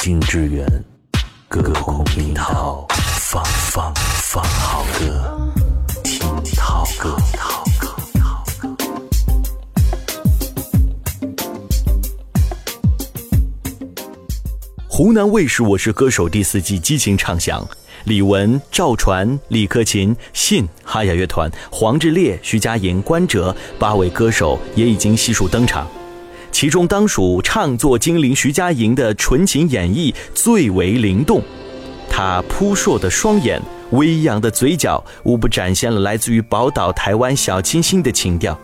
京之源，歌空听涛，放放放好歌，听涛歌。湖南卫视《我是歌手》第四季激情唱响，李玟、赵传、李克勤、信、哈雅乐团、黄致列、徐佳莹、关喆八位歌手也已经悉数登场，其中当属唱作精灵徐佳莹的纯情演绎最为灵动，她扑朔的双眼、微扬的嘴角，无不展现了来自于宝岛台湾小清新的情调。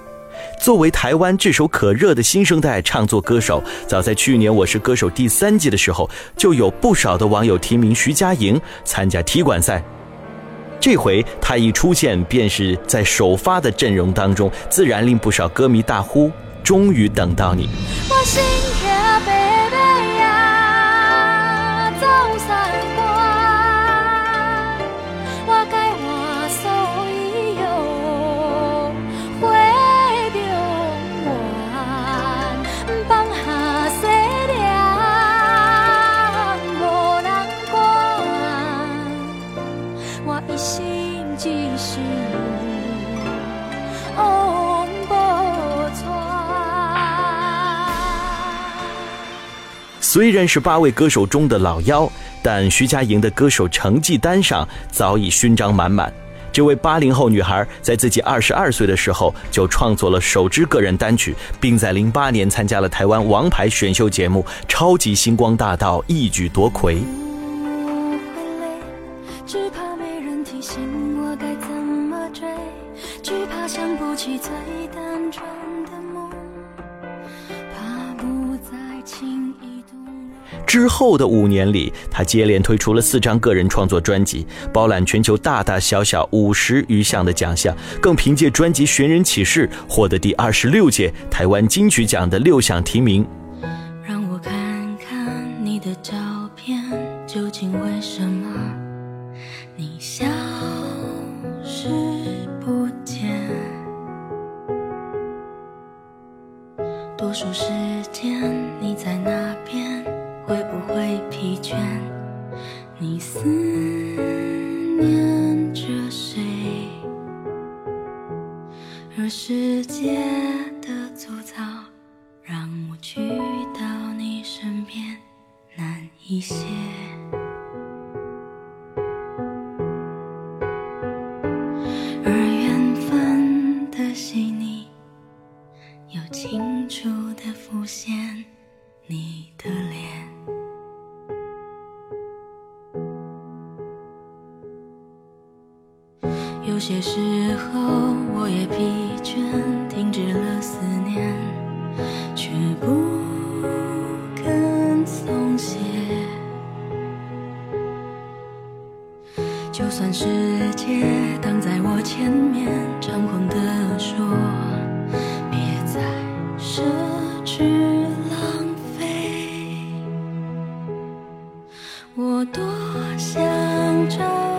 作为台湾炙手可热的新生代唱作歌手，早在去年《我是歌手》第三季的时候，就有不少的网友提名徐佳莹参加踢馆赛。这回她一出现，便是在首发的阵容当中，自然令不少歌迷大呼：“终于等到你！”虽然是八位歌手中的老幺，但徐佳莹的歌手成绩单上早已勋章满满。这位八零后女孩在自己二十二岁的时候就创作了首支个人单曲，并在零八年参加了台湾王牌选秀节目《超级星光大道》，一举夺魁。只怕之后的五年里，他接连推出了四张个人创作专辑，包揽全球大大小小五十余项的奖项，更凭借专辑《寻人启事》获得第二十六届台湾金曲奖的六项提名。会疲倦？你思念着谁？若世界的粗糙，让我去到你身边难一些。有些时候，我也疲倦，停止了思念，却不肯松懈。就算世界挡在我前面，猖狂地说，别再奢侈浪费，我多想找。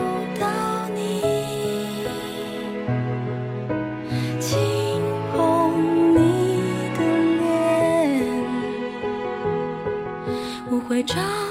会找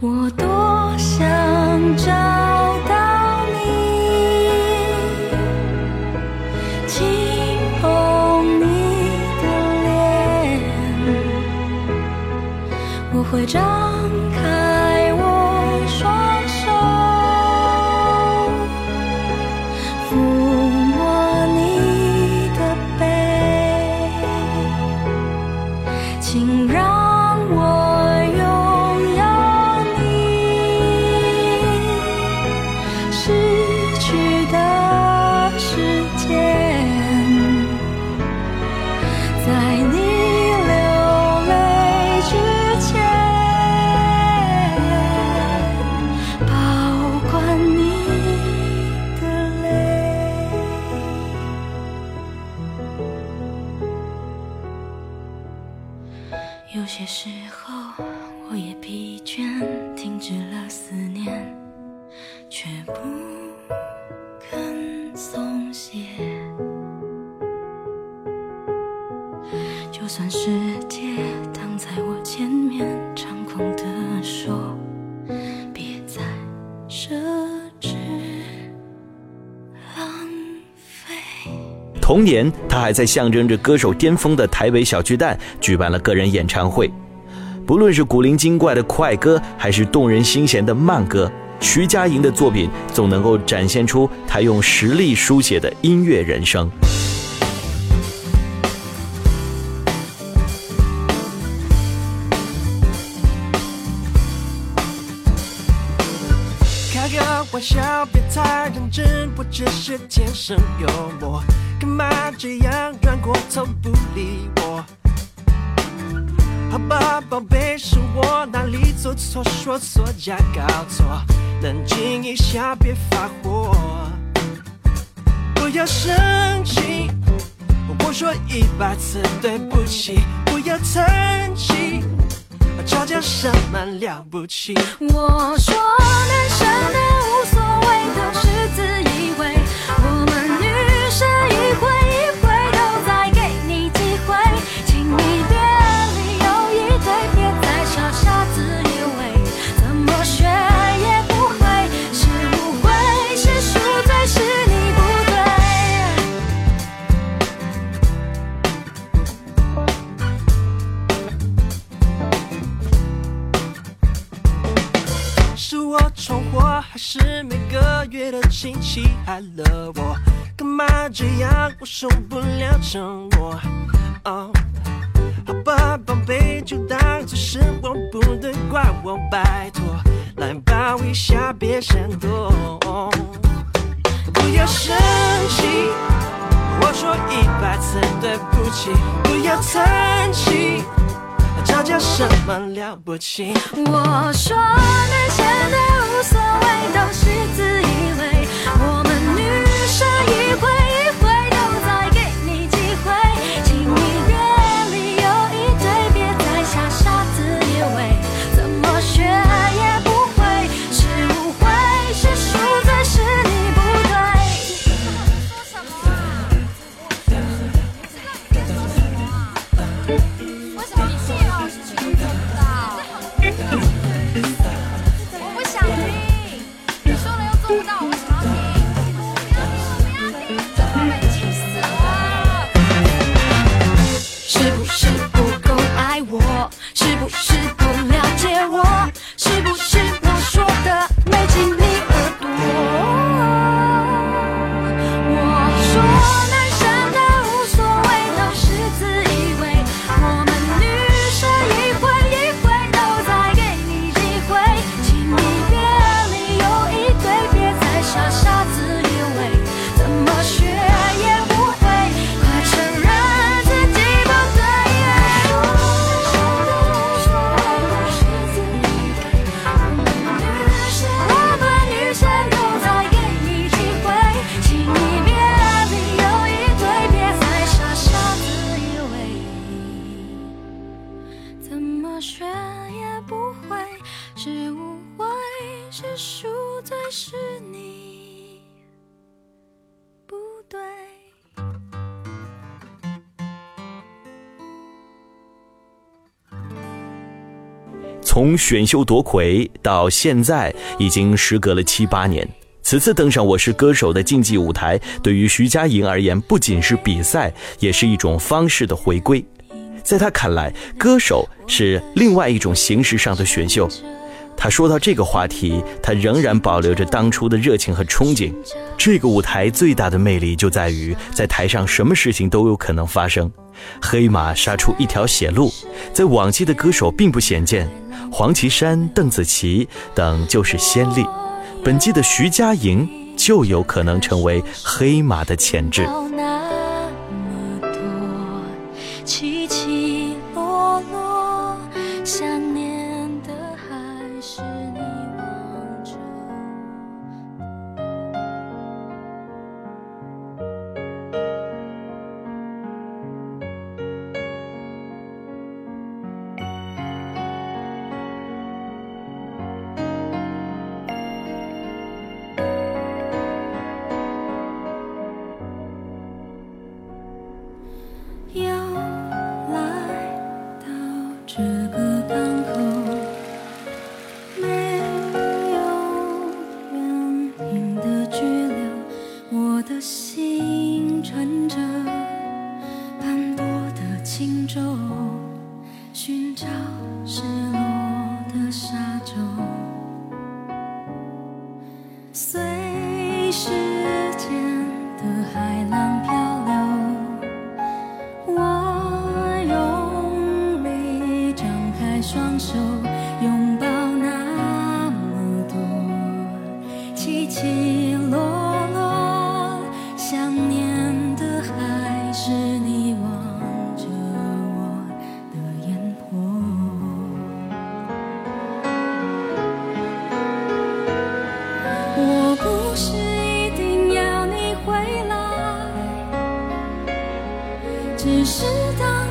我多想找到你，轻碰你的脸，我会找停止了思念，却不肯松懈。就算世界挡在我前面，猖狂地说，别再奢侈浪费。同年，他还在象征着歌手巅峰的台北小巨蛋举办了个人演唱会。不论是古灵精怪的快歌，还是动人心弦的慢歌，徐佳莹的作品总能够展现出她用实力书写的音乐人生。开个玩笑，别太认真，我只是天生幽默，干嘛这样转过头不理我？好吧，宝贝，是我哪里做错，说错加搞错，冷静一下，别发火，不要生气。我说一百次对不起，不要叹气，吵架什么了不起？我说男生的爱了我？干嘛这样？我受不了沉默。哦，好吧，宝贝，就当作是我不对，怪我，拜托，来抱一下，别闪躲。不要生气，我说一百次对不起，不要叹气，吵架什么了不起？我说男生的无所谓都是自以为，从选秀夺魁到现在，已经时隔了七八年。此次登上《我是歌手》的竞技舞台，对于徐佳莹而言，不仅是比赛，也是一种方式的回归。在他看来，歌手是另外一种形式上的选秀。他说到这个话题，他仍然保留着当初的热情和憧憬。这个舞台最大的魅力就在于，在台上什么事情都有可能发生。黑马杀出一条血路，在往期的歌手并不鲜见，黄绮珊、邓紫棋等就是先例。本季的徐佳莹就有可能成为黑马的潜质。只是当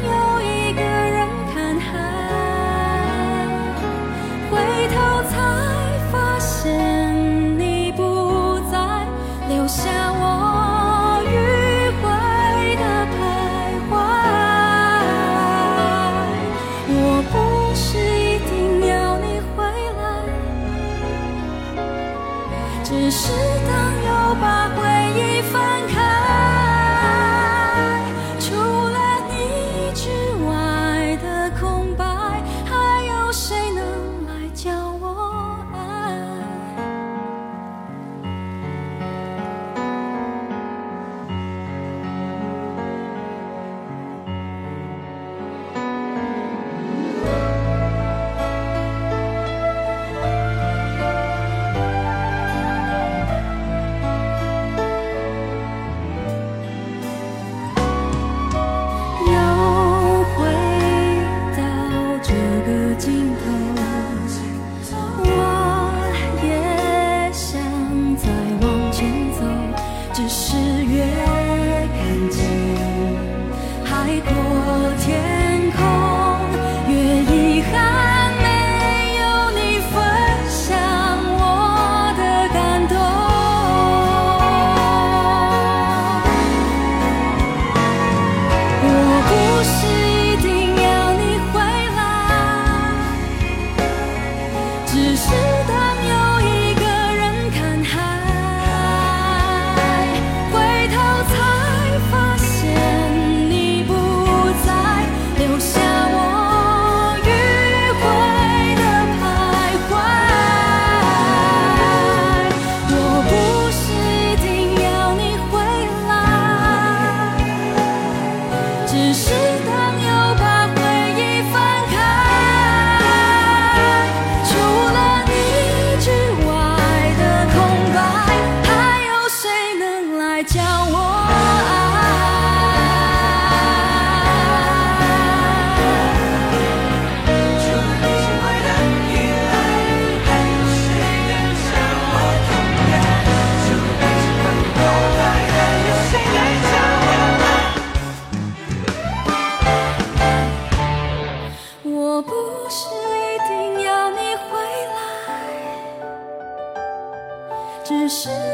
是